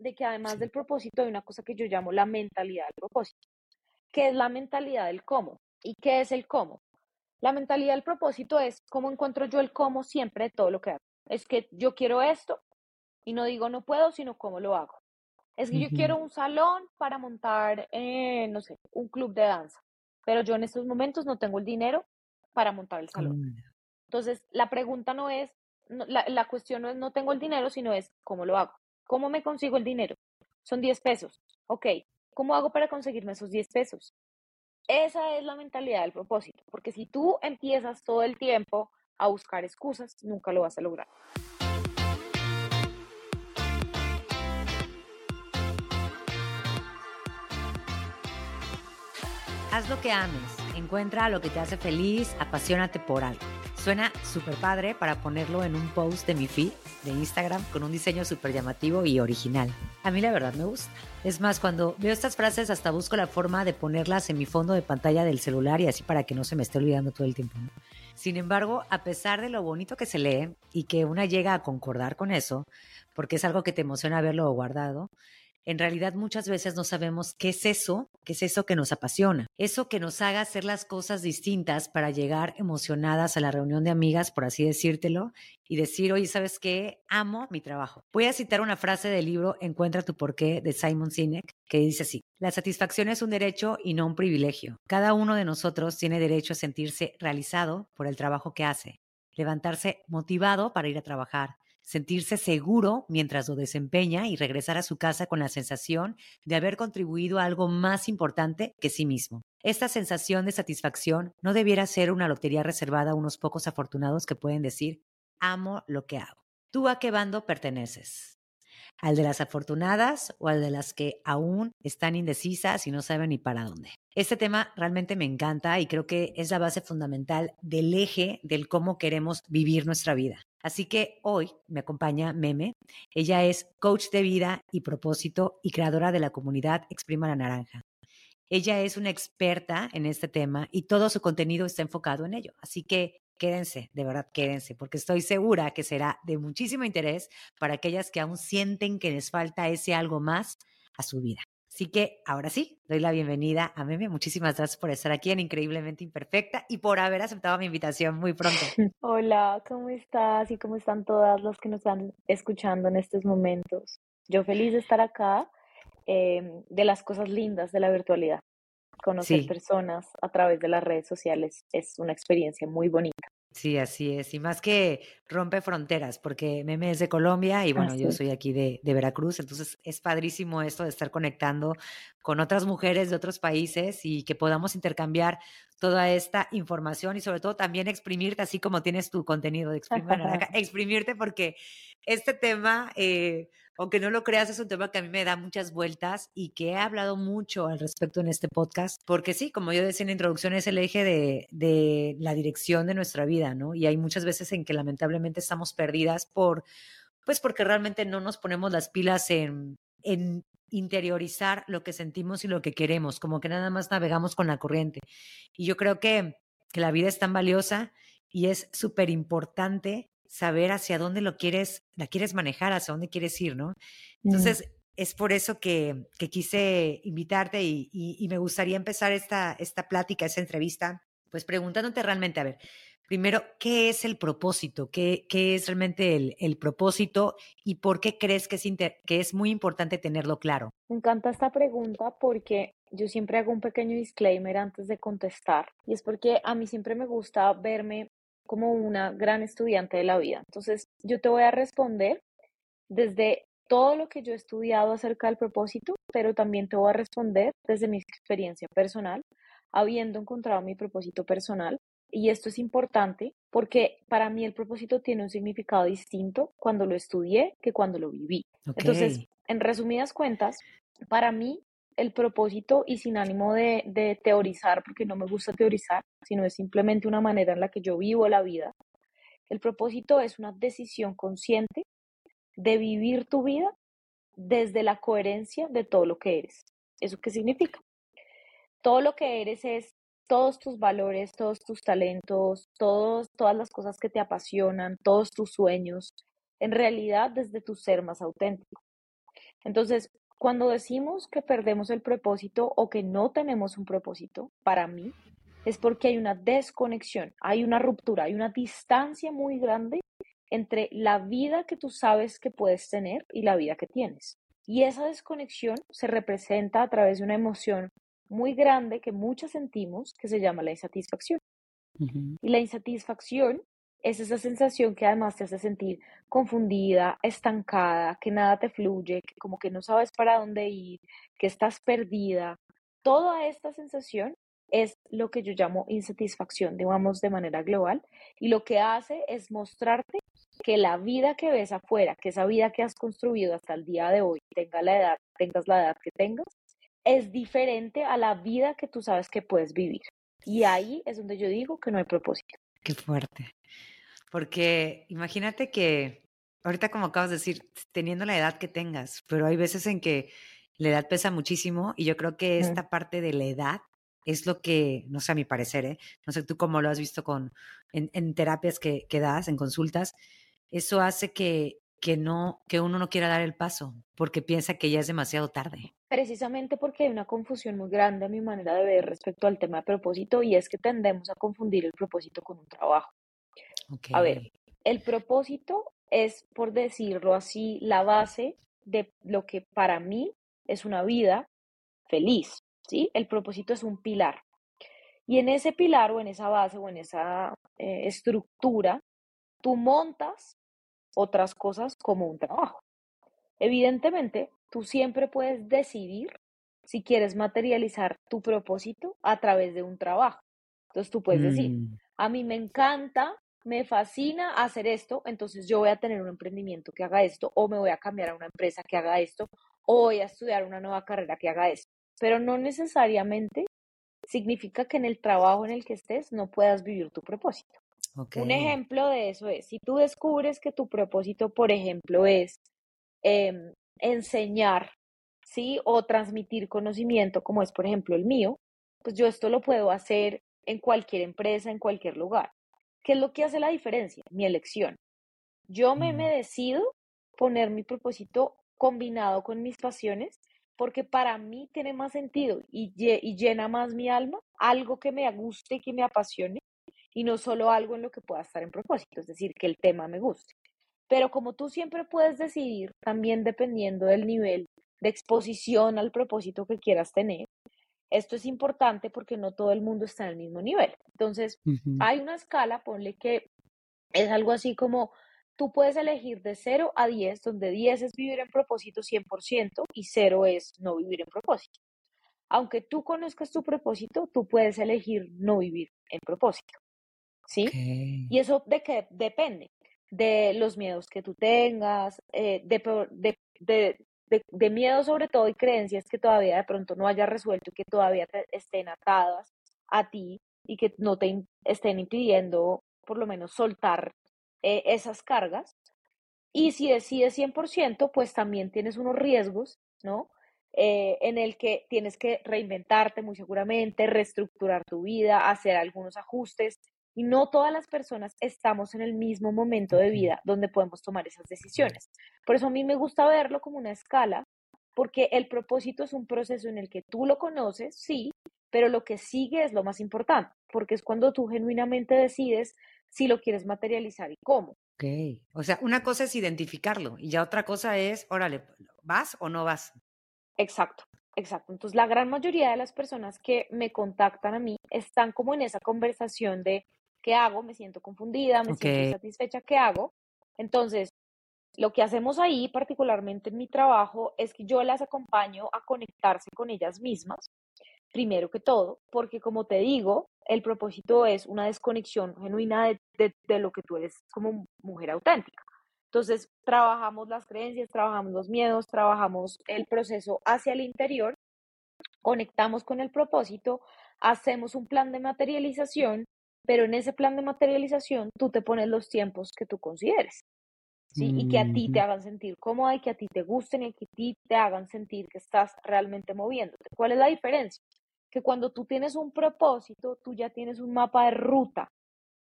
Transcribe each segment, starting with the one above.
de que además del propósito hay una cosa que yo llamo la mentalidad del propósito, que es la mentalidad del cómo. ¿Y qué es el cómo? La mentalidad del propósito es cómo encuentro yo el cómo siempre de todo lo que hago. Es que yo quiero esto y no digo no puedo, sino cómo lo hago. Es que yo quiero un salón para montar, eh, no sé, un club de danza, pero yo en estos momentos no tengo el dinero para montar el salón. Entonces, la pregunta no es, la, la cuestión no es no tengo el dinero, sino es cómo lo hago. ¿Cómo me consigo el dinero? Son 10 pesos. Ok, ¿cómo hago para conseguirme esos 10 pesos? Esa es la mentalidad del propósito, porque si tú empiezas todo el tiempo a buscar excusas, nunca lo vas a lograr. Haz lo que ames, encuentra lo que te hace feliz, apasionate por algo. Suena súper padre para ponerlo en un post de mi feed de Instagram con un diseño súper llamativo y original. A mí la verdad me gusta. Es más, cuando veo estas frases hasta busco la forma de ponerlas en mi fondo de pantalla del celular y así para que no se me esté olvidando todo el tiempo. Sin embargo, a pesar de lo bonito que se lee y que una llega a concordar con eso, porque es algo que te emociona verlo guardado, en realidad muchas veces no sabemos qué es eso, qué es eso que nos apasiona, eso que nos haga hacer las cosas distintas para llegar emocionadas a la reunión de amigas, por así decírtelo, y decir, oye, ¿sabes qué? Amo mi trabajo. Voy a citar una frase del libro Encuentra tu porqué de Simon Sinek, que dice así, la satisfacción es un derecho y no un privilegio. Cada uno de nosotros tiene derecho a sentirse realizado por el trabajo que hace, levantarse motivado para ir a trabajar sentirse seguro mientras lo desempeña y regresar a su casa con la sensación de haber contribuido a algo más importante que sí mismo. Esta sensación de satisfacción no debiera ser una lotería reservada a unos pocos afortunados que pueden decir, amo lo que hago. ¿Tú a qué bando perteneces? ¿Al de las afortunadas o al de las que aún están indecisas y no saben ni para dónde? Este tema realmente me encanta y creo que es la base fundamental del eje del cómo queremos vivir nuestra vida. Así que hoy me acompaña Meme. Ella es coach de vida y propósito y creadora de la comunidad Exprima la Naranja. Ella es una experta en este tema y todo su contenido está enfocado en ello. Así que quédense, de verdad, quédense, porque estoy segura que será de muchísimo interés para aquellas que aún sienten que les falta ese algo más a su vida. Así que ahora sí, doy la bienvenida a Meme. Muchísimas gracias por estar aquí en Increíblemente Imperfecta y por haber aceptado mi invitación muy pronto. Hola, ¿cómo estás? Y cómo están todas las que nos están escuchando en estos momentos. Yo feliz de estar acá, em, de las cosas lindas de la virtualidad. Conocer personas a través de las redes sociales es una experiencia muy bonita. Sí, así es. Y más que rompe fronteras, porque Meme es de Colombia y bueno, yo soy aquí de, de, Veracruz, entonces es padrísimo esto de estar conectando con otras mujeres de otros países y que podamos intercambiar toda esta información y sobre todo también exprimirte, así como tienes tu contenido de exprimir, exprimirte porque este tema, eh, aunque no lo creas, es un tema que a mí me da muchas vueltas y que he hablado mucho al respecto en este podcast, porque sí, como yo decía en la introducción, es el eje de, la dirección de nuestra vida, ¿no? Y hay muchas veces en que lamentablemente estamos perdidas por, pues porque realmente no nos ponemos las pilas en, en interiorizar lo que sentimos y lo que queremos, como que nada más navegamos con la corriente. Y yo creo que, que la vida es tan valiosa y es súper importante saber hacia dónde lo quieres, la quieres manejar, hacia dónde quieres ir, ¿no? Entonces, es por eso que, que quise invitarte y, y, me gustaría empezar esta, esta plática, esta entrevista, pues preguntándote realmente, a ver, primero, ¿qué es el propósito? ¿Qué, qué es realmente el, el, propósito y por qué crees que es, que es muy importante tenerlo claro? Me encanta esta pregunta porque yo siempre hago un pequeño disclaimer antes de contestar y es porque a mí siempre me gusta verme como una gran estudiante de la vida. Entonces, yo te voy a responder desde todo lo que yo he estudiado acerca del propósito, pero también te voy a responder desde mi experiencia personal, habiendo encontrado mi propósito personal. Y esto es importante porque para mí el propósito tiene un significado distinto cuando lo estudié que cuando lo viví. Entonces, en resumidas cuentas, para mí el propósito y sin ánimo de, teorizar, porque no me gusta teorizar, sino es simplemente una manera en la que yo vivo la vida. El propósito es una decisión consciente de vivir tu vida desde la coherencia de todo lo que eres. ¿Eso qué significa? Todo lo que eres es todos tus valores, todos tus talentos, todos, todas las cosas que te apasionan, todos tus sueños, en realidad desde tu ser más auténtico. Entonces, cuando decimos que perdemos el propósito o que no tenemos un propósito, para mí, es porque hay una desconexión, hay una ruptura, hay una distancia muy grande entre la vida que tú sabes que puedes tener y la vida que tienes. Y esa desconexión se representa a través de una emoción muy grande que muchas sentimos que se llama la insatisfacción. Y la insatisfacción es esa sensación que además te hace sentir confundida, estancada, que nada te fluye, que como que no sabes para dónde ir, que estás perdida. Toda esta sensación es lo que yo llamo insatisfacción, digamos, de manera global, y lo que hace es mostrarte que la vida que ves afuera, que esa vida que has construido hasta el día de hoy, tenga la edad, tengas la edad que tengas, es diferente a la vida que tú sabes que puedes vivir. Y ahí es donde yo digo que no hay propósito. Qué fuerte. Porque imagínate que ahorita como acabas de decir, teniendo la edad que tengas, pero hay veces en que la edad pesa muchísimo y yo creo que esta parte de la edad es lo que, no sé, a mi parecer, ¿eh? no sé tú cómo lo has visto con, en, terapias que, que, das, en consultas, eso hace que, que, no, que uno no quiera dar el paso porque piensa que ya es demasiado tarde. Precisamente porque hay una confusión muy grande a mi manera de ver respecto al tema de propósito y es que tendemos a confundir el propósito con un trabajo. A ver, el propósito es, por decirlo así, la base de lo que para mí es una vida feliz, ¿sí? El propósito es un pilar. Y en ese pilar o en esa base o en esa eh, estructura, tú montas otras cosas como un trabajo. Evidentemente, tú siempre puedes decidir si quieres materializar tu propósito a través de un trabajo. Entonces tú puedes decir, mm. a mí me encanta me fascina hacer esto, entonces yo voy a tener un emprendimiento que haga esto, o me voy a cambiar a una empresa que haga esto, o voy a estudiar una nueva carrera que haga esto. Pero no necesariamente significa que en el trabajo en el que estés no puedas vivir tu propósito. Un ejemplo de eso es, si tú descubres que tu propósito, por ejemplo, es em, enseñar, ¿sí? O transmitir conocimiento, como es, por ejemplo, el mío, pues yo esto lo puedo hacer en cualquier empresa, en cualquier lugar. ¿Qué es lo que hace la diferencia? Mi elección. Yo me, me decido poner mi propósito combinado con mis pasiones porque para mí tiene más sentido y, y, llena más mi alma algo que me guste y que me apasione y no solo algo en lo que pueda estar en propósito, es decir, que el tema me guste. Pero como tú siempre puedes decidir, también dependiendo del nivel de exposición al propósito que quieras tener, esto es importante porque no todo el mundo está en el mismo nivel. Entonces, hay una escala, ponle que es algo así como tú puedes elegir de 0 a 10, donde 10 es vivir en propósito 100% y 0 es no vivir en propósito. Aunque tú conozcas tu propósito, tú puedes elegir no vivir en propósito. ¿Sí? Y eso de qué depende de los miedos que tú tengas, eh, de, de, de, miedo sobre todo y creencias que todavía de pronto no hayas resuelto y que todavía estén atadas a ti y que no te estén impidiendo por lo menos soltar eh, esas cargas. Y si decides 100%, pues también tienes unos riesgos, ¿no? Eh, en el que tienes que reinventarte muy seguramente, reestructurar tu vida, hacer algunos ajustes. Y no todas las personas estamos en el mismo momento de vida donde podemos tomar esas decisiones. Por eso a mí me gusta verlo como una escala, porque el propósito es un proceso en el que tú lo conoces, sí, pero lo que sigue es lo más importante, porque es cuando tú genuinamente decides si lo quieres materializar y cómo. Ok, o sea, una cosa es identificarlo y ya otra cosa es, órale, ¿vas o no vas? Exacto, exacto. Entonces, la gran mayoría de las personas que me contactan a mí están como en esa conversación de ¿qué hago? Me siento confundida, me siento insatisfecha, ¿qué hago? Entonces, lo que hacemos ahí, particularmente en mi trabajo, es que yo las acompaño a conectarse con ellas mismas, primero que todo, porque como te digo, el propósito es una desconexión genuina de, de, lo que tú eres como mujer auténtica. Entonces, trabajamos las creencias, trabajamos los miedos, trabajamos el proceso hacia el interior, conectamos con el propósito, hacemos un plan de materialización, pero en ese plan de materialización tú te pones los tiempos que tú consideres. ¿sí? Y que a ti te hagan sentir cómoda y que a ti te gusten y que a ti te hagan sentir que estás realmente moviéndote. ¿Cuál es la diferencia? Que cuando tú tienes un propósito, tú ya tienes un mapa de ruta.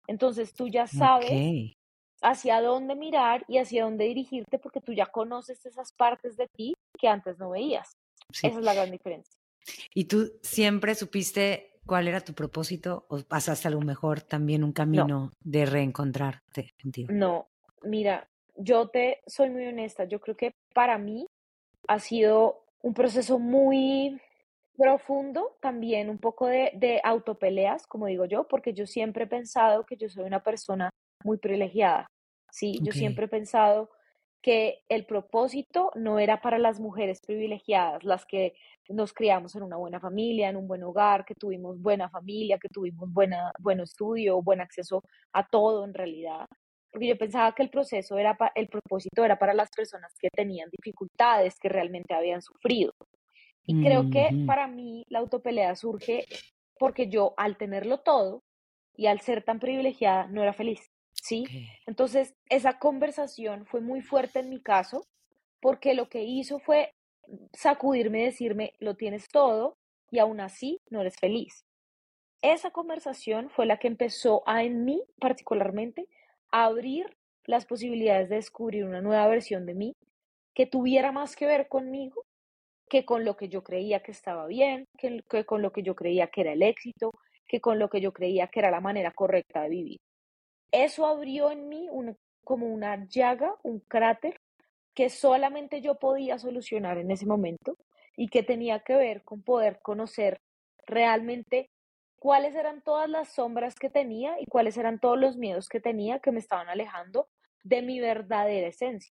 Entonces tú ya sabes hacia dónde mirar y hacia dónde dirigirte porque tú ya conoces esas partes de ti que antes no veías. Esa es la gran diferencia. ¿Y tú siempre supiste cuál era tu propósito o pasaste a lo mejor también un camino de reencontrarte contigo? No, mira, yo te soy muy honesta, yo creo que para mí ha sido un proceso muy profundo, también un poco de, de autopeleas, como digo yo, porque yo siempre he pensado que yo soy una persona muy privilegiada, ¿sí? Yo siempre he pensado que el propósito no era para las mujeres privilegiadas, las que nos criamos en una buena familia, en un buen hogar, que tuvimos buena familia, que tuvimos buena, buen estudio, buen acceso a todo en realidad. Porque yo pensaba que el proceso era el propósito era para las personas que tenían dificultades, que realmente habían sufrido. Y creo que para mí la autopelea surge porque yo al tenerlo todo y al ser tan privilegiada no era feliz. ¿Sí? Entonces, esa conversación fue muy fuerte en mi caso, porque lo que hizo fue sacudirme y decirme, lo tienes todo y aún así no eres feliz. Esa conversación fue la que empezó a en mí particularmente a abrir las posibilidades de descubrir una nueva versión de mí que tuviera más que ver conmigo que con lo que yo creía que estaba bien, que, que con lo que yo creía que era el éxito, que con lo que yo creía que era la manera correcta de vivir. Eso abrió en mí como una llaga, un cráter que solamente yo podía solucionar en ese momento y que tenía que ver con poder conocer realmente cuáles eran todas las sombras que tenía y cuáles eran todos los miedos que tenía que me estaban alejando de mi verdadera esencia.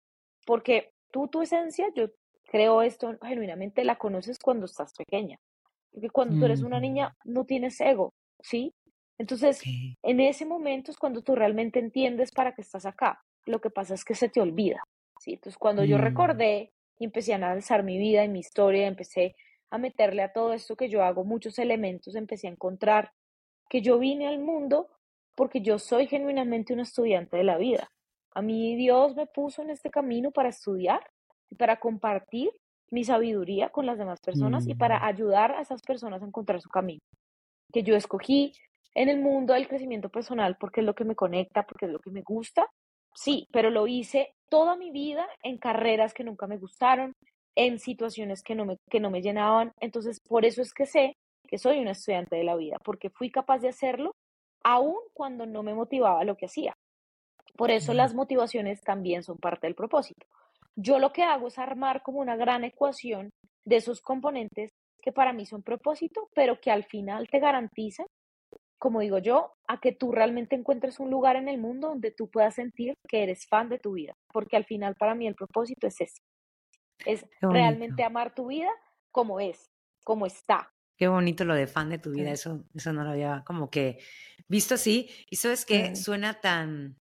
Porque tú, tu esencia, yo creo esto genuinamente, la conoces cuando estás pequeña. Porque cuando tú eres una niña no tienes ego, ¿sí? Entonces, en ese momento es cuando tú realmente entiendes para qué estás acá. Lo que pasa es que se te olvida. ¿sí? Entonces, cuando yo mm. recordé y empecé a analizar mi vida y mi historia, empecé a meterle a todo esto que yo hago muchos elementos, empecé a encontrar que yo vine al mundo porque yo soy genuinamente un estudiante de la vida. A mí Dios me puso en este camino para estudiar y para compartir mi sabiduría con las demás personas y para mm. ayudar a esas personas a encontrar su camino. Que yo escogí en el mundo del crecimiento personal porque es lo que me conecta, porque es lo que me gusta. Sí, pero lo hice toda mi vida en carreras que nunca me gustaron, en situaciones que no me, que no me llenaban. Entonces, por eso es que sé que soy una estudiante de la vida, porque fui capaz de hacerlo aun cuando no me motivaba lo que hacía. Por eso las motivaciones también son parte del propósito. Yo lo que hago es armar como una gran ecuación de esos componentes que para mí son propósito, pero que al final te garantizan como digo yo, a que tú realmente encuentres un lugar en el mundo donde tú puedas sentir que eres fan de tu vida, porque al final para mí el propósito es ese, es realmente amar tu vida como es, como está. Qué bonito lo de fan de tu vida, eso, eso no lo había como que visto así, y eso es que suena tan,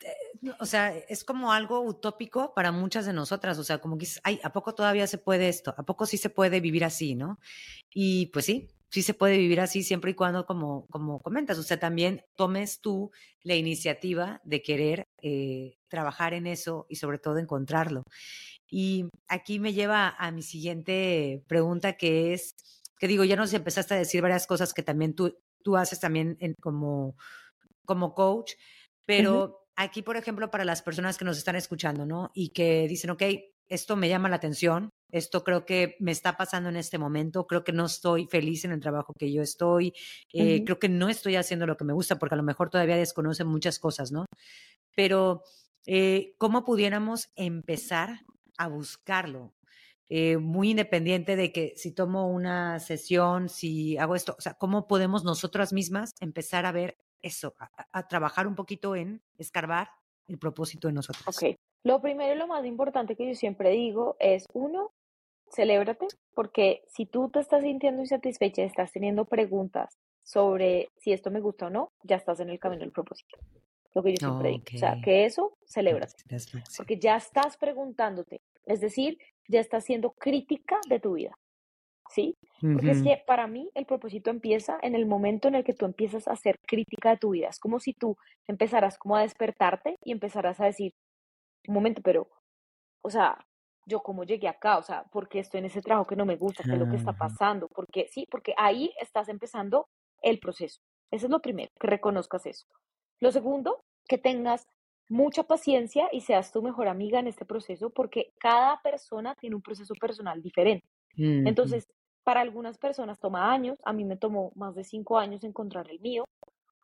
eh, o sea, es como algo utópico para muchas de nosotras, o sea, como que, ay, ¿a poco todavía se puede esto? ¿A poco sí se puede vivir así, no? Y pues sí, sí se puede vivir así siempre y cuando, como, como comentas, o sea, también tomes tú la iniciativa de querer eh, trabajar en eso y sobre todo encontrarlo. Y aquí me lleva a mi siguiente pregunta, que es, que digo, ya nos empezaste a decir varias cosas que también tú, tú haces también como, como coach, pero aquí, por ejemplo, para las personas que nos están escuchando, ¿no? Y que dicen, ok, esto me llama la atención, esto creo que me está pasando en este momento, creo que no estoy feliz en el trabajo que yo estoy, eh, creo que no estoy haciendo lo que me gusta porque a lo mejor todavía desconocen muchas cosas, ¿no? Pero, eh, ¿cómo pudiéramos empezar a buscarlo? Eh, muy independiente de que si tomo una sesión, si hago esto, o sea, ¿cómo podemos nosotras mismas empezar a ver eso, a, a trabajar un poquito en escarbar el propósito de nosotros? Ok, lo primero y lo más importante que yo siempre digo es, uno, celébrate, porque si tú te estás sintiendo insatisfecha y estás teniendo preguntas sobre si esto me gusta o no, ya estás en el camino del propósito. Lo que yo siempre digo. O sea, que eso, celébrate. Porque ya estás preguntándote. Es decir, ya estás siendo crítica de tu vida. ¿Sí? Porque es que para mí el propósito empieza en el momento en el que tú empiezas a hacer crítica de tu vida. Es como si tú empezaras como a despertarte y empezaras a decir, un momento, pero, o sea, yo cómo llegué acá, o sea, porque estoy en ese trabajo que no me gusta, qué es lo que está pasando, porque sí, porque ahí estás empezando el proceso. Eso es lo primero, que reconozcas eso. Lo segundo, que tengas mucha paciencia y seas tu mejor amiga en este proceso porque cada persona tiene un proceso personal diferente. Entonces, para algunas personas toma años, a mí me tomó más de cinco años encontrar el mío.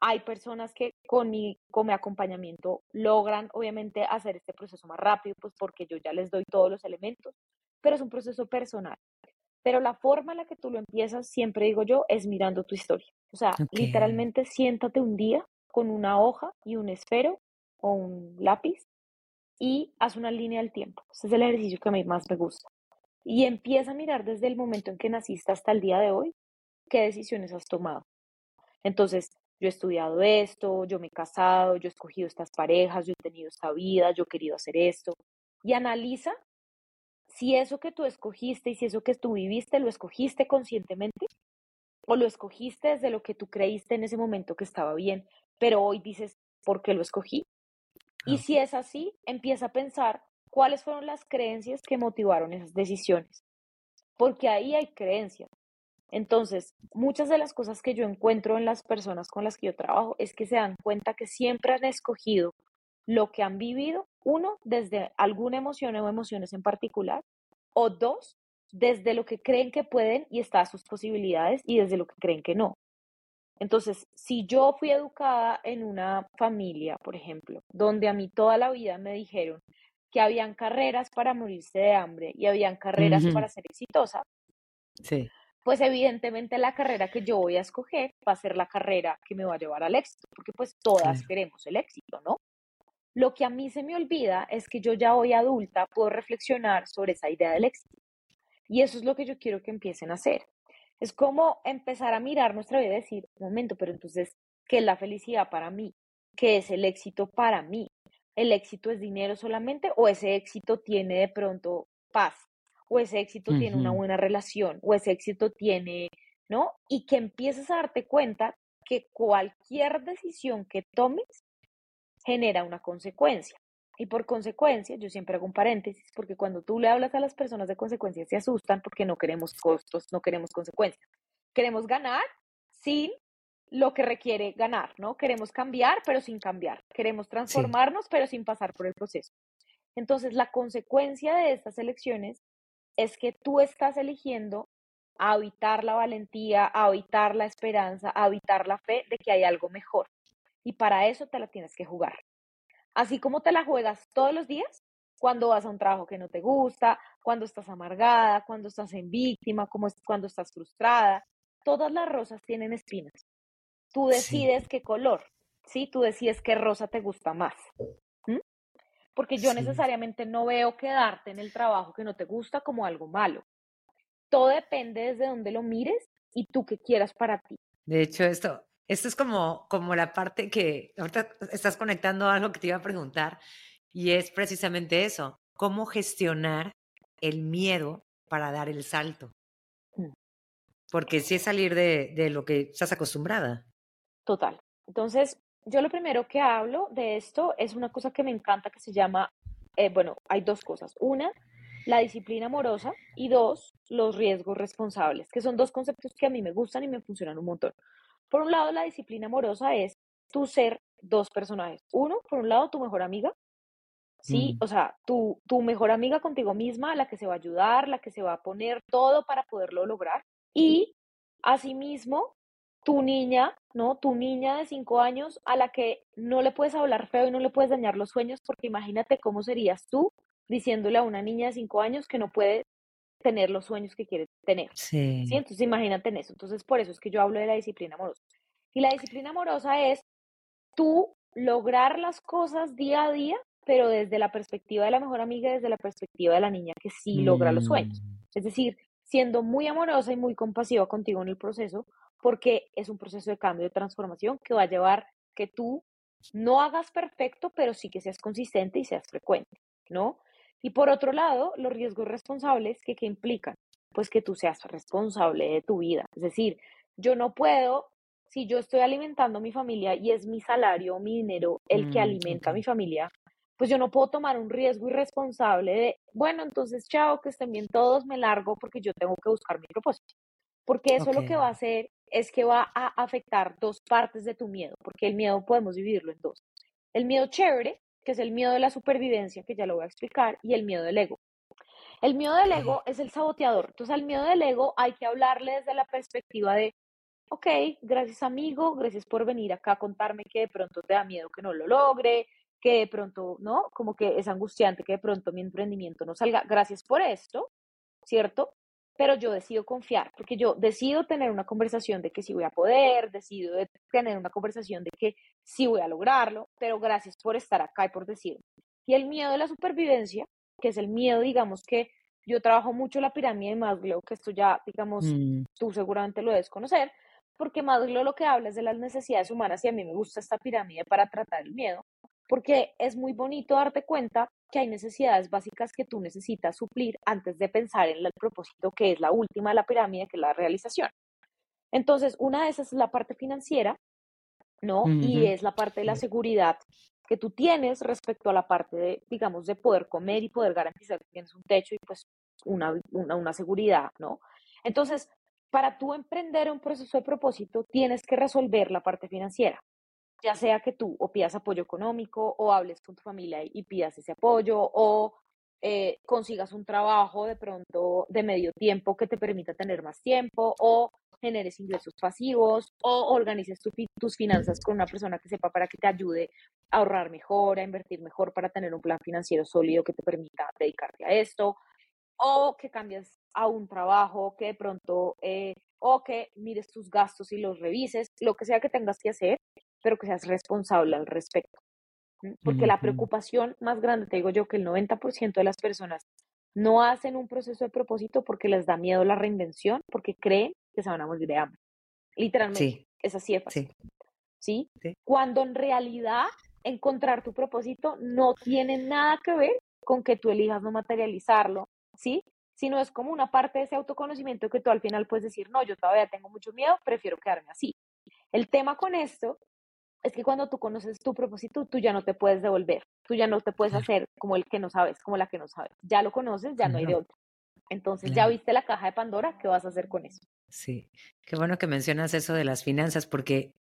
Hay personas que con mi, con mi acompañamiento logran, obviamente, hacer este proceso más rápido, pues porque yo ya les doy todos los elementos, pero es un proceso personal. Pero la forma en la que tú lo empiezas, siempre digo yo, es mirando tu historia. O sea, literalmente siéntate un día con una hoja y un esfero o un lápiz y haz una línea del tiempo. Ese es el ejercicio que a mí más me gusta. Y empieza a mirar desde el momento en que naciste hasta el día de hoy qué decisiones has tomado. Entonces, yo he estudiado esto, yo me he casado, yo he escogido estas parejas, yo he tenido esta vida, yo he querido hacer esto. Y analiza si eso que tú escogiste y si eso que tú viviste lo escogiste conscientemente o lo escogiste desde lo que tú creíste en ese momento que estaba bien, pero hoy dices, ¿por qué lo escogí? Y si es así, empieza a pensar cuáles fueron las creencias que motivaron esas decisiones, porque ahí hay creencias. Entonces, muchas de las cosas que yo encuentro en las personas con las que yo trabajo es que se dan cuenta que siempre han escogido lo que han vivido, uno, desde alguna emoción o emociones en particular, o dos, desde lo que creen que pueden y está a sus posibilidades y desde lo que creen que no. Entonces, si yo fui educada en una familia, por ejemplo, donde a mí toda la vida me dijeron que habían carreras para morirse de hambre y habían carreras para ser exitosa, sí. Pues evidentemente la carrera que yo voy a escoger va a ser la carrera que me va a llevar al éxito, porque pues todas queremos el éxito, ¿no? Lo que a mí se me olvida es que yo ya hoy adulta puedo reflexionar sobre esa idea del éxito. Y eso es lo que yo quiero que empiecen a hacer. Es como empezar a mirar nuestra vida y decir, un momento, pero entonces, ¿qué es la felicidad para mí? ¿Qué es el éxito para mí? ¿El éxito es dinero solamente o ese éxito tiene de pronto paz? ¿O ese éxito tiene una buena relación? ¿O ese éxito tiene, ¿no? Y que empieces a darte cuenta que cualquier decisión que tomes genera una consecuencia. Y por consecuencia, yo siempre hago un paréntesis, porque cuando tú le hablas a las personas de consecuencias se asustan porque no queremos costos, no queremos consecuencias. Queremos ganar sin lo que requiere ganar, ¿no? Queremos cambiar, pero sin cambiar. Queremos transformarnos, pero sin pasar por el proceso. Entonces, la consecuencia de estas elecciones es que tú estás eligiendo habitar la valentía, habitar la esperanza, habitar la fe de que hay algo mejor. Y para eso te la tienes que jugar. Así como te la juegas todos los días, cuando vas a un trabajo que no te gusta, cuando estás amargada, cuando estás en víctima, cuando estás frustrada, todas las rosas tienen espinas. Tú decides qué color, ¿sí? Tú decides qué rosa te gusta más. Porque yo necesariamente no veo quedarte en el trabajo que no te gusta como algo malo. Todo depende desde donde lo mires y tú qué quieras para ti. De hecho, esto, esto es como, como la parte que ahorita estás conectando a algo que te iba a preguntar y es precisamente eso, cómo gestionar el miedo para dar el salto. Mm. Porque si es salir de, de lo que estás acostumbrada. Total. Entonces, yo lo primero que hablo de esto es una cosa que me encanta que se llama, eh, bueno, hay dos cosas. Una, la disciplina amorosa y dos, los riesgos responsables, que son dos conceptos que a mí me gustan y me funcionan un montón. Por un lado, la disciplina amorosa es tu ser dos personajes. Uno, por un lado, tu mejor amiga, ¿sí? O sea, tu, tu mejor amiga contigo misma, la que se va a ayudar, la que se va a poner todo para poderlo lograr. Y asimismo, tu niña, ¿no? Tu niña de cinco años a la que no le puedes hablar feo y no le puedes dañar los sueños, porque imagínate cómo serías tú diciéndole a una niña de cinco años que no puede tener los sueños que quiere tener. Sí. sí. Entonces imagínate en eso. Entonces por eso es que yo hablo de la disciplina amorosa. Y la disciplina amorosa es tú lograr las cosas día a día, pero desde la perspectiva de la mejor amiga, desde la perspectiva de la niña que sí logra los sueños. Mm. Es decir, siendo muy amorosa y muy compasiva contigo en el proceso, porque es un proceso de cambio, de transformación que va a llevar que tú no hagas perfecto, pero sí que seas consistente y seas frecuente, ¿no? Y por otro lado, los riesgos responsables que, que implican, pues que tú seas responsable de tu vida. Es decir, yo no puedo, si yo estoy alimentando a mi familia y es mi salario mi dinero el que mm, alimenta a mi familia, pues yo no puedo tomar un riesgo irresponsable de, bueno, entonces chao, que estén bien todos, me largo porque yo tengo que buscar mi propósito. Porque eso lo que va a hacer es que va a afectar dos partes de tu miedo, porque el miedo podemos dividirlo en dos. El miedo chévere, que es el miedo de la supervivencia, que ya lo voy a explicar, y el miedo del ego. El miedo del ego es el saboteador. Entonces, al miedo del ego hay que hablarle desde la perspectiva de, ok, gracias amigo, gracias por venir acá a contarme que de pronto te da miedo que no lo logre, que de pronto, ¿no? Como que es angustiante que de pronto mi emprendimiento no salga. Gracias por esto, ¿cierto? Pero yo decido confiar, porque yo decido tener una conversación de que sí voy a poder, decido tener una conversación de que sí voy a lograrlo, pero gracias por estar acá y por decirlo. Y el miedo de la supervivencia, que es el miedo, digamos que yo trabajo mucho la pirámide de Maslow, que esto ya, digamos, mm. tú seguramente lo debes conocer, porque Maslow lo que habla es de las necesidades humanas y a mí me gusta esta pirámide para tratar el miedo, porque es muy bonito darte cuenta que hay necesidades básicas que tú necesitas suplir antes de pensar en el propósito que es la última de la pirámide, que es la realización. Entonces, una de esas es la parte financiera, ¿no? Y es la parte de la seguridad que tú tienes respecto a la parte de, digamos, de poder comer y poder garantizar que tienes un techo y pues una, una, una seguridad, ¿no? Entonces, para tú emprender un proceso de propósito, tienes que resolver la parte financiera ya sea que tú o pidas apoyo económico o hables con tu familia y pidas ese apoyo o eh, consigas un trabajo de pronto de medio tiempo que te permita tener más tiempo o generes ingresos pasivos o organices tus finanzas con una persona que sepa para que te ayude a ahorrar mejor, a invertir mejor para tener un plan financiero sólido que te permita dedicarte a esto o que cambies a un trabajo que de pronto eh, o que mires tus gastos y los revises, lo que sea que tengas que hacer pero que seas responsable al respecto. Porque la preocupación más grande, te digo yo, que el 90% de las personas no hacen un proceso de propósito porque les da miedo la reinvención, porque creen que se van a morir de hambre. Literalmente, es así de fácil. ¿Sí? Cuando en realidad encontrar tu propósito no tiene nada que ver con que tú elijas no materializarlo, ¿sí? Sino es como una parte de ese autoconocimiento que tú al final puedes decir, no, yo todavía tengo mucho miedo, prefiero quedarme así. El tema con esto es que cuando tú conoces tu propósito, tú ya no te puedes devolver, tú ya no te puedes hacer como el que no sabes, como la que no sabes. Ya lo conoces, ya no hay de otro. Entonces, ya viste la caja de Pandora, ¿qué vas a hacer con eso? Sí, qué bueno que mencionas eso de las finanzas, porque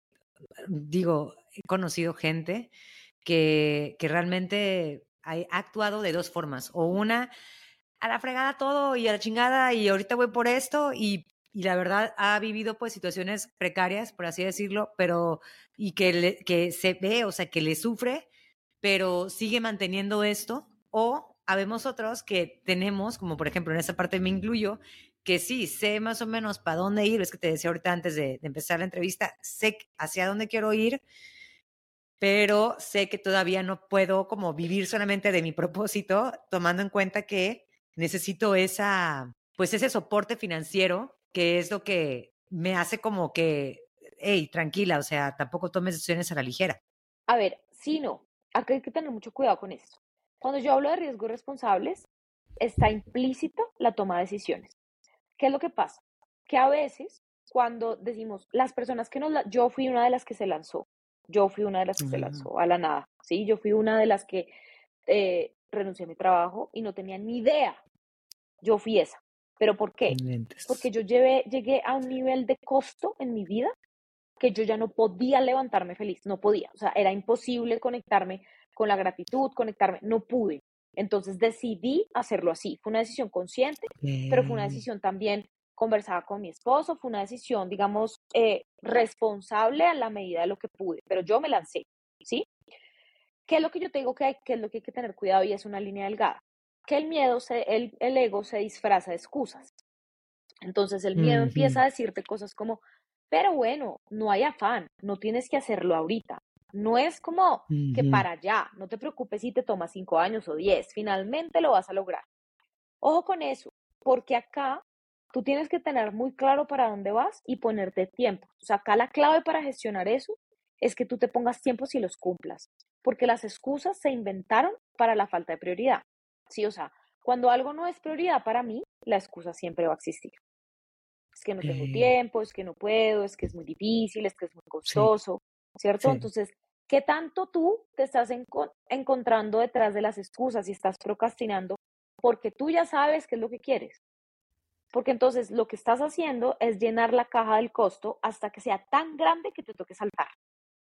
digo, he conocido gente que, que realmente ha actuado de dos formas, o una a la fregada todo y a la chingada y ahorita voy por esto y y la verdad ha vivido pues situaciones precarias, por así decirlo, pero y que, que se ve, o sea, que le sufre, pero sigue manteniendo esto. O habemos otros que tenemos, como por ejemplo en esta parte me incluyo, que sí, sé más o menos para dónde ir, es que te decía ahorita antes de, de empezar la entrevista, sé hacia dónde quiero ir, pero sé que todavía no puedo como vivir solamente de mi propósito, tomando en cuenta que necesito esa, pues ese soporte financiero que es lo que me hace como que, hey, tranquila, o sea, tampoco tomes decisiones a la ligera. A ver, sí, no. Acá hay que tener mucho cuidado con esto. Cuando yo hablo de riesgos responsables, está implícito la toma de decisiones. ¿Qué es lo que pasa? Que a veces, cuando decimos, las personas que nos... yo fui una de las que se lanzó. Yo fui una de las que se lanzó a la nada. Sí, yo fui una de las que eh, renuncié a mi trabajo y no tenía ni idea. Yo fui esa. ¿Pero por qué? Porque yo llegué a un nivel de costo en mi vida que yo ya no podía levantarme feliz, no podía, o sea, era imposible conectarme con la gratitud, conectarme, no pude. Entonces decidí hacerlo así. Fue una decisión consciente, pero fue una decisión también conversada con mi esposo, fue una decisión, digamos, eh, responsable a la medida de lo que pude, pero yo me lancé, ¿sí? ¿Qué es lo que yo tengo que hay, es lo que hay que tener cuidado y es una línea delgada? Que el miedo, se, el, el ego se disfraza de excusas. Entonces el miedo empieza a decirte cosas como, pero bueno, no hay afán, no tienes que hacerlo ahorita. No es como que para allá, no te preocupes si te toma cinco años o diez, finalmente lo vas a lograr. Ojo con eso, porque acá tú tienes que tener muy claro para dónde vas y ponerte tiempo. O sea, acá la clave para gestionar eso es que tú te pongas tiempos y los cumplas, porque las excusas se inventaron para la falta de prioridad. Sí, o sea, cuando algo no es prioridad para mí, la excusa siempre va a existir. Es que no tengo tiempo, es que no puedo, es que es muy difícil, es que es muy costoso, ¿cierto? Entonces, ¿qué tanto tú te estás encontrando detrás de las excusas y estás procrastinando porque tú ya sabes qué es lo que quieres? Porque entonces lo que estás haciendo es llenar la caja del costo hasta que sea tan grande que te toque saltar.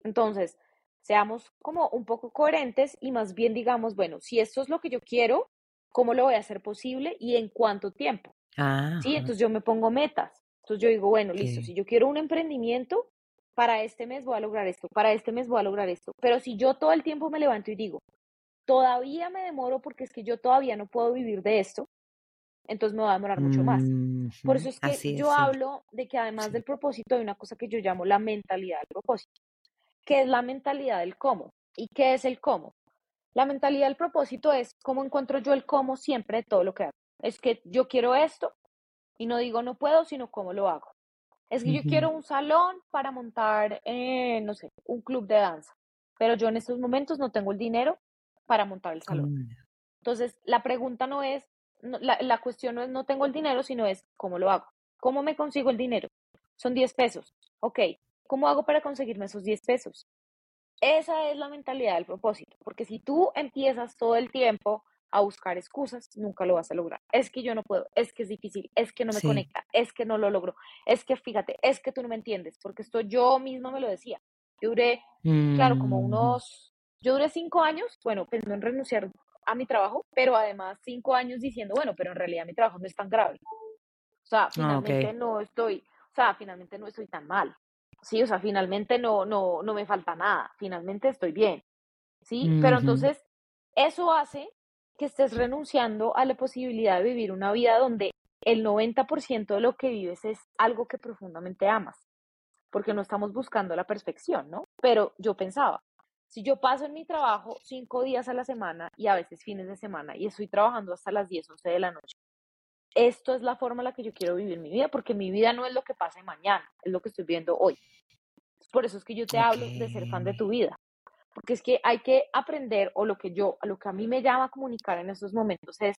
Entonces, seamos como un poco coherentes y más bien digamos, bueno, si esto es lo que yo quiero, ¿cómo lo voy a hacer posible y en cuánto tiempo? Ah, Sí, entonces yo me pongo metas. Entonces yo digo, bueno, listo, si yo quiero un emprendimiento, para este mes voy a lograr esto, para este mes voy a lograr esto. Pero si yo todo el tiempo me levanto y digo, todavía me demoro porque es que yo todavía no puedo vivir de esto, entonces me va a demorar mucho más. Por eso Ujú, es que Así yo sí, hablo de que además sí. del propósito hay una cosa que yo llamo la mentalidad del propósito, que es la mentalidad del cómo. ¿Y qué es el cómo? La mentalidad del propósito es cómo encuentro yo el cómo siempre de todo lo que hago. Es que yo quiero esto y no digo no puedo, sino cómo lo hago. Es que yo quiero un salón para montar, eh, no sé, un club de danza, pero yo en estos momentos no tengo el dinero para montar el salón. ¿cómo no? Entonces, la pregunta no es, no- la, la cuestión no es no tengo el dinero, sino es cómo lo hago. ¿Cómo me consigo el dinero? Son 10 pesos. Ok, ¿cómo hago para conseguirme esos 10 pesos? Esa es la mentalidad del propósito, porque si tú empiezas todo el tiempo a buscar excusas, nunca lo vas a lograr. Es que yo no puedo, es que es difícil, es que no me Sí. conecta, es que no lo logro, es que fíjate, es que tú no me entiendes, porque esto yo misma me lo decía. Yo duré, claro, como Ujú, unos, yo duré cinco años, bueno, pensando en renunciar a mi trabajo, pero además cinco años diciendo, bueno, pero en realidad mi trabajo no es tan grave. O sea, Ah, finalmente no estoy, o sea, finalmente no estoy tan mal. Sí, o sea, finalmente no, no, no me falta nada, finalmente estoy bien. ¿sí? Pero entonces eso hace que estés renunciando a la posibilidad de vivir una vida donde el 90% de lo que vives es algo que profundamente amas, porque no estamos buscando la perfección, ¿no? Pero yo pensaba, si yo paso en mi trabajo cinco días a la semana y a veces fines de semana y estoy trabajando hasta las 10, 11 de la noche, esto es la forma en la que yo quiero vivir mi vida, porque mi vida no es lo que pase mañana, es lo que estoy viendo hoy. Por eso es que yo te hablo de ser fan de tu vida, porque es que hay que aprender, o lo que yo, lo que a mí me llama a comunicar en estos momentos es,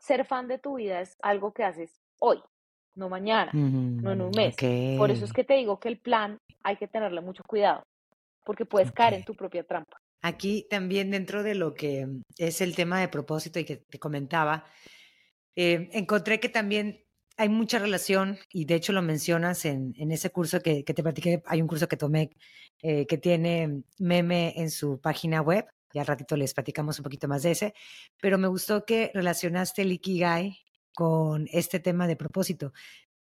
ser fan de tu vida es algo que haces hoy, no mañana, no en un mes. Por eso es que te digo que el plan hay que tenerle mucho cuidado, porque puedes caer en tu propia trampa. Aquí también dentro de lo que es el tema de propósito y que te comentaba, eh, encontré que también hay mucha relación, y de hecho lo mencionas en, en ese curso que, te platiqué, hay un curso que tomé eh, que tiene meme en su página web, y al ratito les platicamos un poquito más de ese, pero me gustó que relacionaste el Ikigai con este tema de propósito.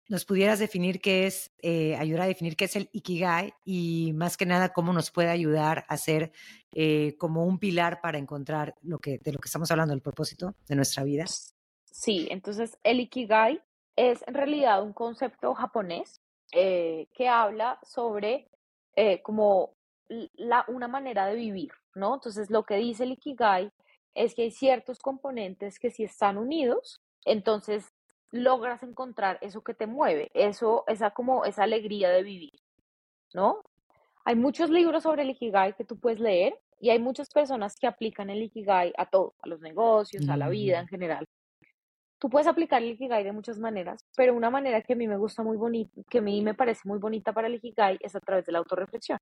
¿Nos pudieras definir qué es, eh, ayudar a definir qué es el Ikigai y más que nada cómo nos puede ayudar a ser eh, como un pilar para encontrar lo que, de lo que estamos hablando, el propósito de nuestra vida? Sí, entonces el Ikigai es en realidad un concepto japonés eh, que habla sobre eh, como la, una manera de vivir, ¿no? Entonces lo que dice el Ikigai es que hay ciertos componentes que si están unidos, entonces logras encontrar eso que te mueve, eso, esa como esa alegría de vivir, ¿no? Hay muchos libros sobre el Ikigai que tú puedes leer y hay muchas personas que aplican el Ikigai a todo, a los negocios, a la vida Mm, en general. Tú puedes aplicar el Ikigai de muchas maneras, pero una manera que a mí me gusta muy bonita, que a mí me parece muy bonita para el Ikigai es a través de la autorreflexión.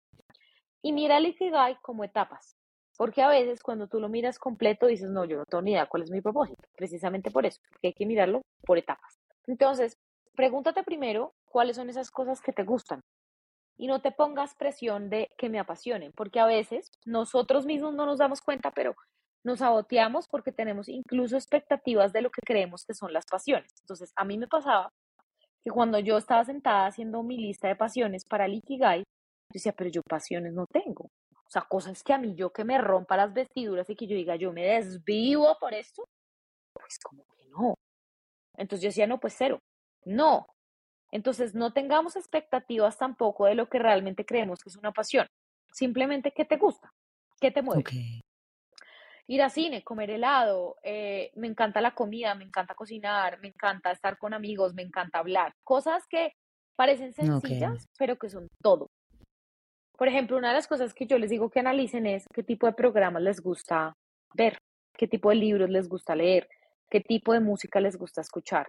Y mira el Ikigai como etapas, porque a veces cuando tú lo miras completo dices, no, yo no tengo ni idea cuál es mi propósito, precisamente por eso, porque hay que mirarlo por etapas. Entonces, pregúntate primero cuáles son esas cosas que te gustan y no te pongas presión de que me apasionen, porque a veces nosotros mismos no nos damos cuenta, pero nos saboteamos porque tenemos incluso expectativas de lo que creemos que son las pasiones. Entonces, a mí me pasaba que cuando yo estaba sentada haciendo mi lista de pasiones para el Ikigai, yo decía, pero yo pasiones no tengo. O sea, cosas que a mí yo que me rompa las vestiduras y que yo diga, yo me desvivo por esto, pues como que no. Entonces yo decía, no, pues cero. No. Entonces no tengamos expectativas tampoco de lo que realmente creemos que es una pasión. Simplemente, ¿qué te gusta? ¿Qué te mueve? Ir a cine, comer helado, eh, me encanta la comida, me encanta cocinar, me encanta estar con amigos, me encanta hablar. Cosas que parecen sencillas, pero que son todo. Por ejemplo, una de las cosas que yo les digo que analicen es qué tipo de programas les gusta ver, qué tipo de libros les gusta leer, qué tipo de música les gusta escuchar,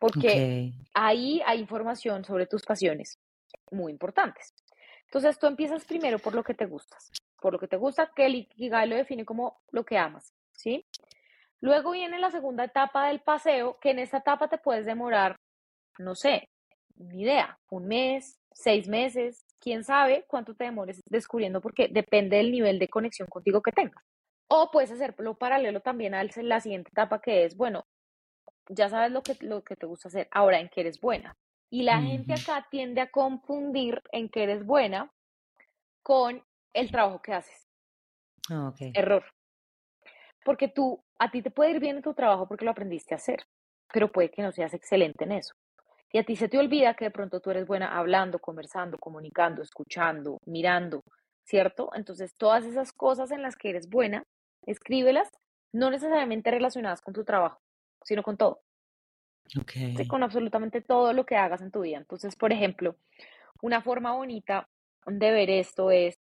porque ahí hay información sobre tus pasiones muy importantes. Entonces tú empiezas primero por lo que te gustas, por lo que te gusta, que el Ikigai lo define como lo que amas, ¿sí? Luego viene la segunda etapa del paseo, que en esta etapa te puedes demorar, no sé, ni idea, un mes, seis meses, quién sabe cuánto te demores descubriendo porque depende del nivel de conexión contigo que tengas. O puedes hacerlo paralelo también a la siguiente etapa que es, bueno, ya sabes lo que, lo que te gusta hacer, ahora en qué eres buena. Y la gente acá tiende a confundir en qué eres buena con el trabajo que haces. Ah, Error. Porque tú, a ti te puede ir bien en tu trabajo porque lo aprendiste a hacer, pero puede que no seas excelente en eso. Y a ti se te olvida que de pronto tú eres buena hablando, conversando, comunicando, escuchando, mirando, ¿cierto? Entonces, todas esas cosas en las que eres buena, escríbelas, no necesariamente relacionadas con tu trabajo, sino con todo. Okay. con absolutamente todo lo que hagas en tu vida. Entonces, por ejemplo, una forma bonita de ver esto es,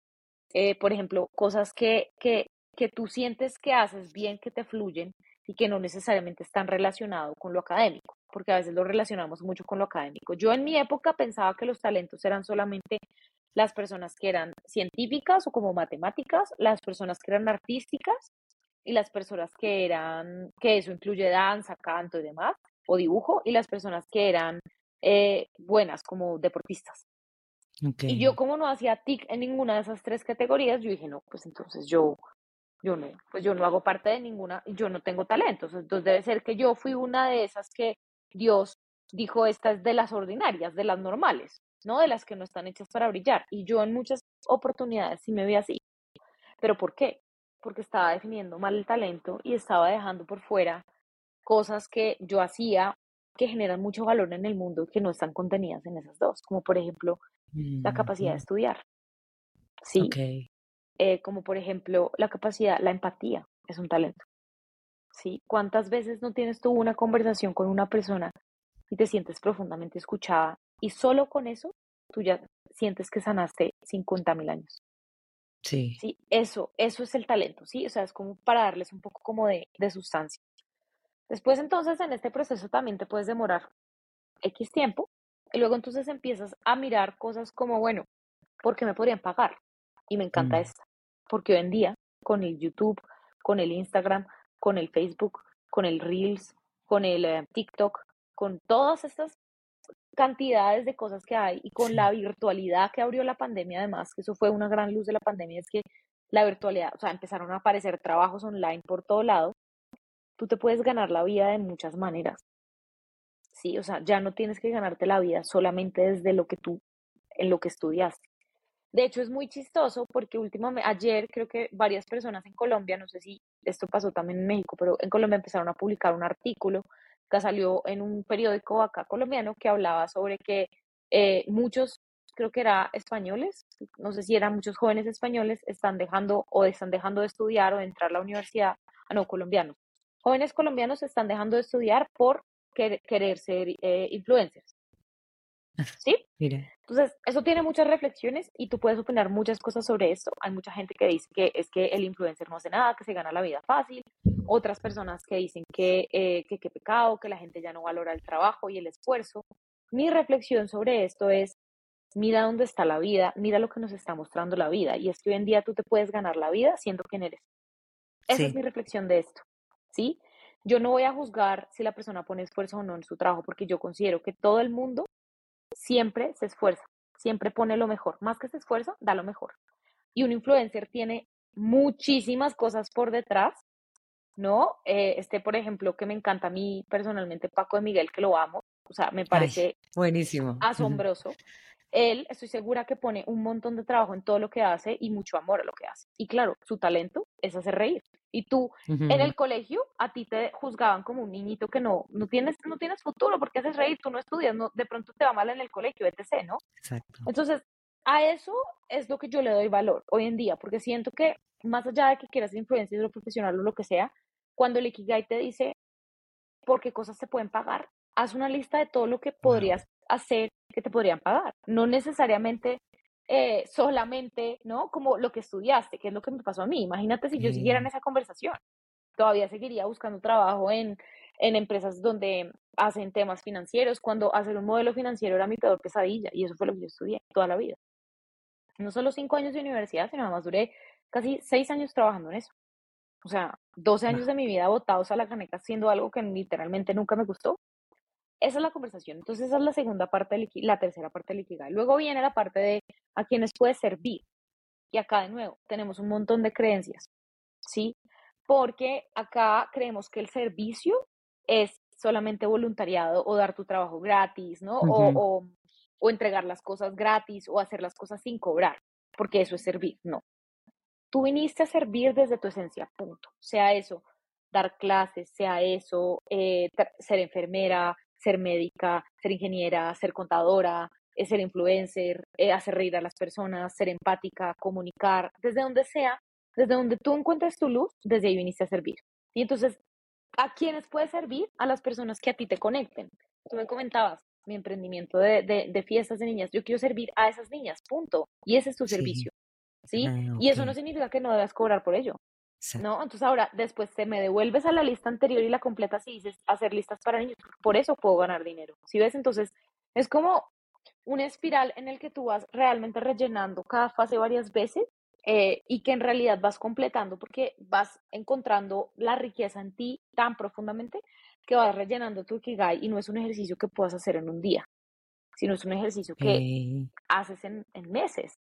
eh, por ejemplo, cosas que, que, que tú sientes que haces bien, que te fluyen y que no necesariamente están relacionados con lo académico, porque a veces lo relacionamos mucho con lo académico. Yo en mi época pensaba que los talentos eran solamente las personas que eran científicas o como matemáticas, las personas que eran artísticas y las personas que eran, que eso incluye danza, canto y demás, o dibujo, y las personas que eran eh, buenas como deportistas. Y yo como no hacía TIC en ninguna de esas tres categorías, yo dije, no, pues entonces yo, yo no, pues yo no hago parte de ninguna, yo no tengo talentos, entonces debe ser que yo fui una de esas que Dios dijo, esta es de las ordinarias, de las normales, no de las que no están hechas para brillar. Y yo en muchas oportunidades sí me vi así. ¿Pero por qué? Porque estaba definiendo mal el talento y estaba dejando por fuera cosas que yo hacía que generan mucho valor en el mundo que no están contenidas en esas dos, como por ejemplo la capacidad de estudiar. Sí. Eh, como por ejemplo la capacidad, la empatía es un talento. ¿Sí? ¿Cuántas veces no tienes tú una conversación con una persona y te sientes profundamente escuchada y solo con eso tú ya sientes que sanaste 50 mil años? Sí. Sí, eso, eso es el talento, ¿sí? O sea, es como para darles un poco como de, de sustancia. Después entonces en este proceso también te puedes demorar X tiempo y luego entonces empiezas a mirar cosas como, bueno, ¿por qué me podrían pagar? Y me encanta mm. esta, porque hoy en día con el YouTube, con el Instagram, con el Facebook, con el Reels, con el eh, TikTok, con todas estas cantidades de cosas que hay y con la virtualidad que abrió la pandemia además, que eso fue una gran luz de la pandemia, es que la virtualidad, o sea, empezaron a aparecer trabajos online por todo lado tú te puedes ganar la vida de muchas maneras. Sí, o sea, ya no tienes que ganarte la vida solamente desde lo que tú, en lo que estudiaste. De hecho, es muy chistoso porque últimamente, ayer creo que varias personas en Colombia, no sé si esto pasó también en México, pero en Colombia empezaron a publicar un artículo que salió en un periódico acá colombiano que hablaba sobre que eh, muchos, creo que era españoles, no sé si eran muchos jóvenes españoles, están dejando o están dejando de estudiar o de entrar a la universidad, ah, no, colombianos, jóvenes colombianos están dejando de estudiar por querer, ser eh, influencers. ¿Sí? Mire. Entonces, eso tiene muchas reflexiones y tú puedes opinar muchas cosas sobre esto. Hay mucha gente que dice que es que el influencer no hace nada, que se gana la vida fácil. Otras personas que dicen que eh, qué que pecado, que la gente ya no valora el trabajo y el esfuerzo. Mi reflexión sobre esto es, mira dónde está la vida, mira lo que nos está mostrando la vida. Y es que hoy en día tú te puedes ganar la vida siendo quien eres. Esa es mi reflexión de esto. ¿Sí? Yo no voy a juzgar si la persona pone esfuerzo o no en su trabajo, porque yo considero que todo el mundo siempre se esfuerza, siempre pone lo mejor. Más que se esfuerza, da lo mejor. Y un influencer tiene muchísimas cosas por detrás, ¿no? Eh, este, por ejemplo, que me encanta a mí personalmente, Paco de Miguel, que lo amo, o sea, me parece buenísimo. asombroso. Él, estoy segura que pone un montón de trabajo en todo lo que hace y mucho amor a lo que hace. Y claro, su talento es hacer reír. Y tú en el colegio a ti te juzgaban como un niñito que no, no, tienes, no tienes futuro porque haces reír, tú no estudias, no, de pronto te va mal en el colegio, etc., ¿no? Exacto. Entonces, a eso es lo que yo le doy valor hoy en día, porque siento que más allá de que quieras influencia o profesional o lo que sea, cuando el Ikigai te dice por qué cosas se pueden pagar, haz una lista de todo lo que podrías hacer que te podrían pagar. No necesariamente eh, solamente, ¿no? Como lo que estudiaste, que es lo que me pasó a mí. Imagínate si yo siguiera en esa conversación. Todavía seguiría buscando trabajo en, en empresas donde hacen temas financieros, cuando hacer un modelo financiero era mi peor pesadilla y eso fue lo que yo estudié toda la vida. No solo cinco años de universidad, sino además duré casi seis años trabajando en eso. O sea, 12 años de mi vida botados a la caneca haciendo algo que literalmente nunca me gustó. Esa es la conversación. Entonces, esa es la segunda parte, del, la tercera parte del Ikigai. Luego viene la parte de a quienes puede servir. Y acá de nuevo, tenemos un montón de creencias, ¿sí? Porque acá creemos que el servicio es solamente voluntariado o dar tu trabajo gratis, ¿no? o, o entregar las cosas gratis o hacer las cosas sin cobrar, porque eso es servir, no. Tú viniste a servir desde tu esencia, punto. Sea eso, dar clases, sea eso, eh, ser enfermera, ser médica, ser ingeniera, ser contadora, eh, ser influencer, eh, hacer reír a las personas, ser empática, comunicar, desde donde sea, desde donde tú encuentres tu luz, desde ahí viniste a servir. Y entonces, ¿a quiénes puede servir? A las personas que a ti te conecten. Tú me comentabas, mi emprendimiento de, de, fiestas de niñas, yo quiero servir a esas niñas, punto. Y ese es tu servicio. ¿Sí? Ah, y eso no significa que no debas cobrar por ello. ¿No? Entonces ahora, después te me devuelves a la lista anterior y la completas y dices hacer listas para niños. Por eso puedo ganar dinero. ¿Sí ves? Entonces, es como una espiral en el que tú vas realmente rellenando cada fase varias veces eh, y que en realidad vas completando porque vas encontrando la riqueza en ti tan profundamente que vas rellenando tu Ikigai y no es un ejercicio que puedas hacer en un día, sino es un ejercicio que haces en, en, meses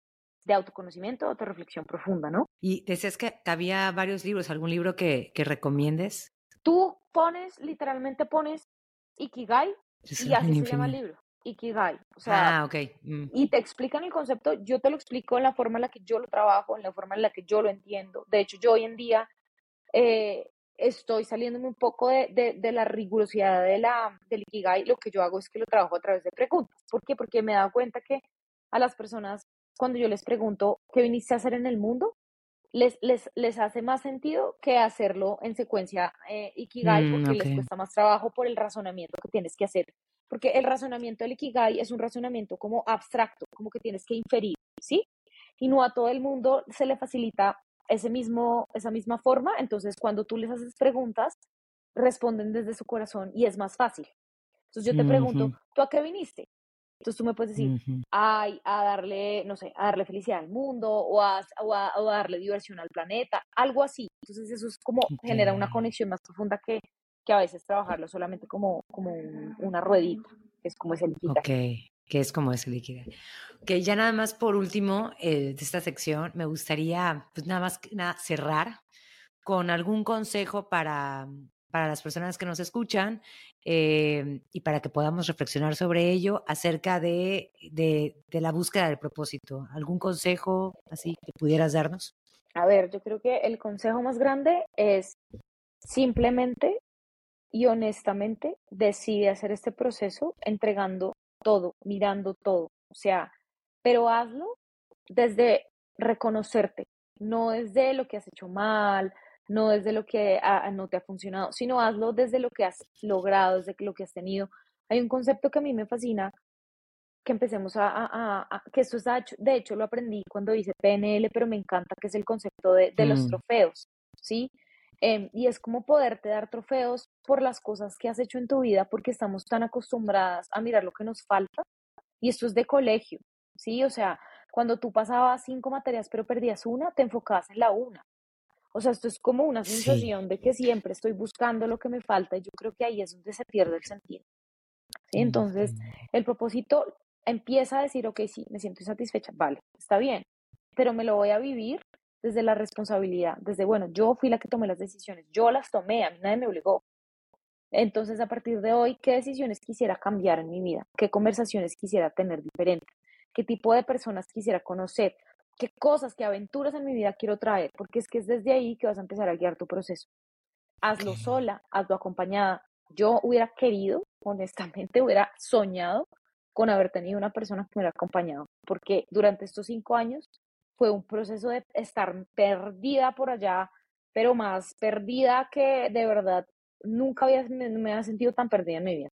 de autoconocimiento, autorreflexión profunda, ¿no? Y decías que había varios libros, ¿algún libro que, que recomiendes? Tú pones, literalmente pones Ikigai y así se llama el libro. Ikigai. O sea, ah, ok. Mm. Y te explican el concepto, yo te lo explico en la forma en la que yo lo trabajo, en la forma en la que yo lo entiendo. De hecho, yo hoy en día eh, estoy saliéndome un poco de, de, la rigurosidad de la, del Ikigai, lo que yo hago es que lo trabajo a través de preguntas. ¿Por qué? Porque me he dado cuenta que a las personas, cuando yo les pregunto qué viniste a hacer en el mundo, les, les, les hace más sentido que hacerlo en secuencia eh, Ikigai, mm, porque les cuesta más trabajo por el razonamiento que tienes que hacer. Porque el razonamiento del Ikigai es un razonamiento como abstracto, como que tienes que inferir, ¿sí? Y no a todo el mundo se le facilita ese mismo, esa misma forma, entonces cuando tú les haces preguntas, responden desde su corazón y es más fácil. Entonces yo te pregunto, ¿tú a qué viniste? Entonces tú me puedes decir, ay, a darle, no sé, a darle felicidad al mundo o a, o darle diversión al planeta, algo así. Entonces eso es como genera una conexión más profunda que, que a veces trabajarlo solamente como, como una ruedita, que es como ese líquido. Ok, que es como ese líquido. Que ya nada más por último eh, de esta sección, me gustaría pues nada más nada, cerrar con algún consejo para, para las personas que nos escuchan eh, y para que podamos reflexionar sobre ello acerca de, de, de, la búsqueda del propósito. ¿Algún consejo así que pudieras darnos? A ver, yo creo que el consejo más grande es simplemente y honestamente decide hacer este proceso entregando todo, mirando todo. O sea, pero hazlo desde reconocerte, no desde lo que has hecho mal, no desde lo que no te ha funcionado, sino hazlo desde lo que has logrado, desde lo que has tenido. Hay un concepto que a mí me fascina, que empecemos a, que esto está hecho, de hecho lo aprendí cuando hice PNL, pero me encanta, que es el concepto de, de los mm. trofeos, ¿sí? Em, y es como poderte dar trofeos por las cosas que has hecho en tu vida, porque estamos tan acostumbradas a mirar lo que nos falta. Y esto es de colegio, ¿sí? O sea, cuando tú pasabas cinco materias pero perdías una, te enfocabas en la una. O sea, esto es como una sensación de que siempre estoy buscando lo que me falta y yo creo que ahí es donde se pierde el sentido. ¿sí? Entonces, el propósito empieza a decir, ok, sí, me siento insatisfecha, vale, está bien, pero me lo voy a vivir desde la responsabilidad, desde, bueno, yo fui la que tomé las decisiones, yo las tomé, a mí nadie me obligó. Entonces, a partir de hoy, ¿qué decisiones quisiera cambiar en mi vida? ¿Qué conversaciones quisiera tener diferentes? ¿Qué tipo de personas quisiera conocer? ¿Qué cosas, qué aventuras en mi vida quiero traer? Porque es que es desde ahí que vas a empezar a guiar tu proceso. Hazlo sola, hazlo acompañada. Yo hubiera querido, honestamente, hubiera soñado con haber tenido una persona que me hubiera acompañado, porque durante estos cinco años fue un proceso de estar perdida por allá, pero más perdida que de verdad nunca había, me, me había sentido tan perdida en mi vida,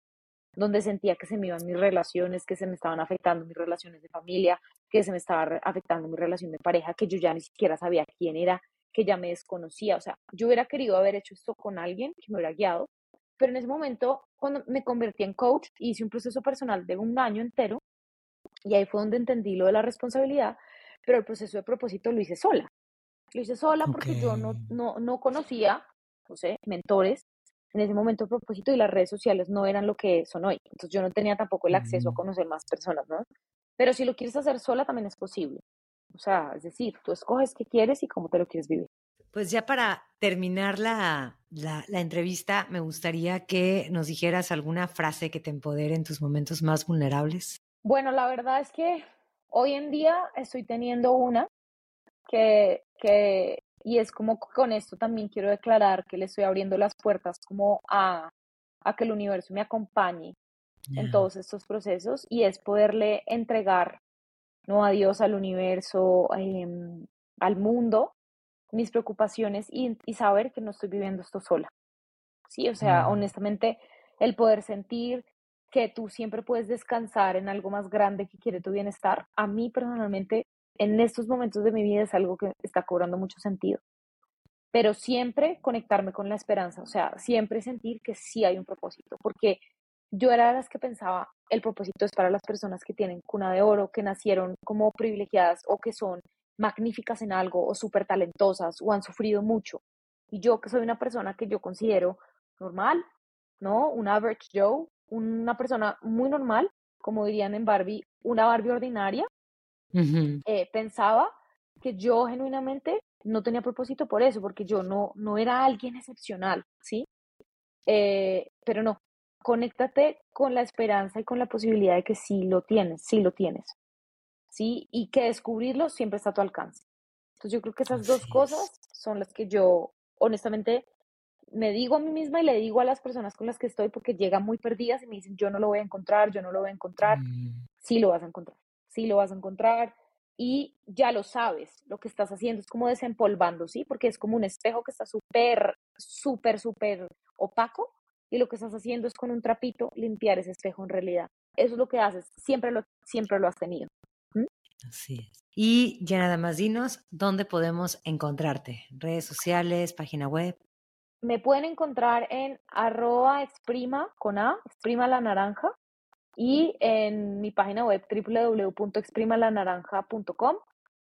donde sentía que se me iban mis relaciones, que se me estaban afectando mis relaciones de familia, que se me estaba afectando mi relación de pareja, que yo ya ni siquiera sabía quién era, que ya me desconocía. O sea, yo hubiera querido haber hecho esto con alguien que me hubiera guiado, pero en ese momento, cuando me convertí en coach, hice un proceso personal de un año entero y ahí fue donde entendí lo de la responsabilidad pero el proceso de propósito lo hice sola. Lo hice sola porque yo no, no, no conocía, no sé, mentores, en ese momento propósito y las redes sociales no eran lo que son hoy. Entonces yo no tenía tampoco el acceso a conocer más personas, ¿no? Pero si lo quieres hacer sola también es posible. O sea, es decir, tú escoges qué quieres y cómo te lo quieres vivir. Pues ya para terminar la, la, la, entrevista, me gustaría que nos dijeras alguna frase que te empodere en tus momentos más vulnerables. Bueno, la verdad es que hoy en día estoy teniendo una que, que y es como con esto también quiero declarar que le estoy abriendo las puertas como a, a que el universo me acompañe en todos estos procesos y es poderle entregar, no a Dios, al universo, em, al mundo, mis preocupaciones y, y, saber que no estoy viviendo esto sola. Sí, o sea, honestamente, el poder sentir que tú siempre puedes descansar en algo más grande que quiere tu bienestar, a mí personalmente en estos momentos de mi vida es algo que está cobrando mucho sentido. Pero siempre conectarme con la esperanza, o sea, siempre sentir que sí hay un propósito, porque yo era de las que pensaba, el propósito es para las personas que tienen cuna de oro, que nacieron como privilegiadas o que son magníficas en algo o súper talentosas o han sufrido mucho. Y yo que soy una persona que yo considero normal, ¿no? Un average Joe, una persona muy normal, como dirían en Barbie, una Barbie ordinaria, eh, pensaba que yo genuinamente no tenía propósito por eso, porque yo no, no era alguien excepcional, ¿sí? Eh, pero no, conéctate con la esperanza y con la posibilidad de que sí lo tienes, sí lo tienes, ¿sí? Y que descubrirlo siempre está a tu alcance. Entonces yo creo que esas dos cosas son las que yo honestamente me digo a mí misma y le digo a las personas con las que estoy porque llegan muy perdidas y me dicen yo no lo voy a encontrar, yo no lo voy a encontrar, mm. sí lo vas a encontrar, sí lo vas a encontrar y ya lo sabes, lo que estás haciendo es como desempolvando, ¿sí? Porque es como un espejo que está súper, súper, súper opaco y lo que estás haciendo es con un trapito limpiar ese espejo en realidad. Eso es lo que haces, siempre lo, siempre lo has tenido. Así es. Y ya nada más dinos, ¿dónde podemos encontrarte? ¿Redes sociales, página web? Me pueden encontrar en arroba exprima con A, exprima la naranja, y en mi página web www.exprimalanaranja.com.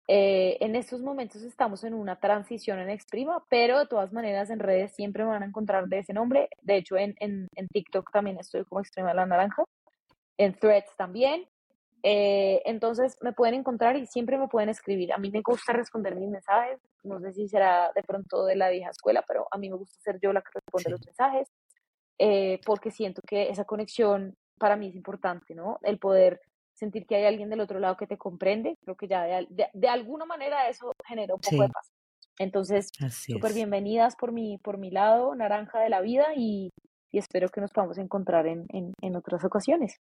Eh, en estos momentos estamos en una transición en Exprima, pero de todas maneras en redes siempre me van a encontrar de ese nombre. De hecho, en, en, en TikTok también estoy como Exprima la Naranja, en Threads también. Eh, entonces me pueden encontrar y siempre me pueden escribir. A mí me gusta responder mis mensajes. No sé si será de pronto de la vieja escuela, pero a mí me gusta ser yo la que responde los mensajes, eh, porque siento que esa conexión para mí es importante, ¿no? El poder sentir que hay alguien del otro lado que te comprende. Creo que ya de, de, alguna manera eso genera un poco de paz. Entonces, súper bienvenidas por mi, por mi lado, naranja de la vida, y, y espero que nos podamos encontrar en, en, en otras ocasiones.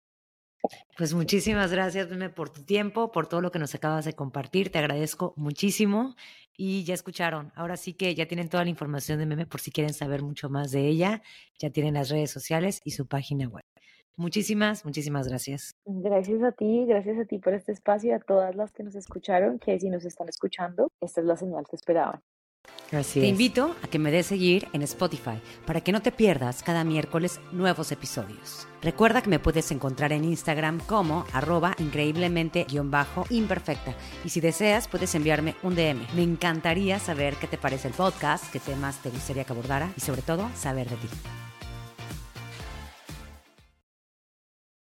Pues muchísimas gracias, Meme, por tu tiempo, por todo lo que nos acabas de compartir. Te agradezco muchísimo. Y ya escucharon, ahora sí que ya tienen toda la información de Meme por si quieren saber mucho más de ella. Ya tienen las redes sociales y su página web. Muchísimas, muchísimas gracias. Gracias a ti, gracias a ti por este espacio y a todas las que nos escucharon, que si nos están escuchando, esta es la señal que esperaban. Te invito a que me des seguir en Spotify para que no te pierdas cada miércoles nuevos episodios. Recuerda que me puedes encontrar en Instagram como arroba increíblemente-imperfecta y si deseas puedes enviarme un DM. Me encantaría saber qué te parece el podcast, qué temas te gustaría que abordara y sobre todo saber de ti.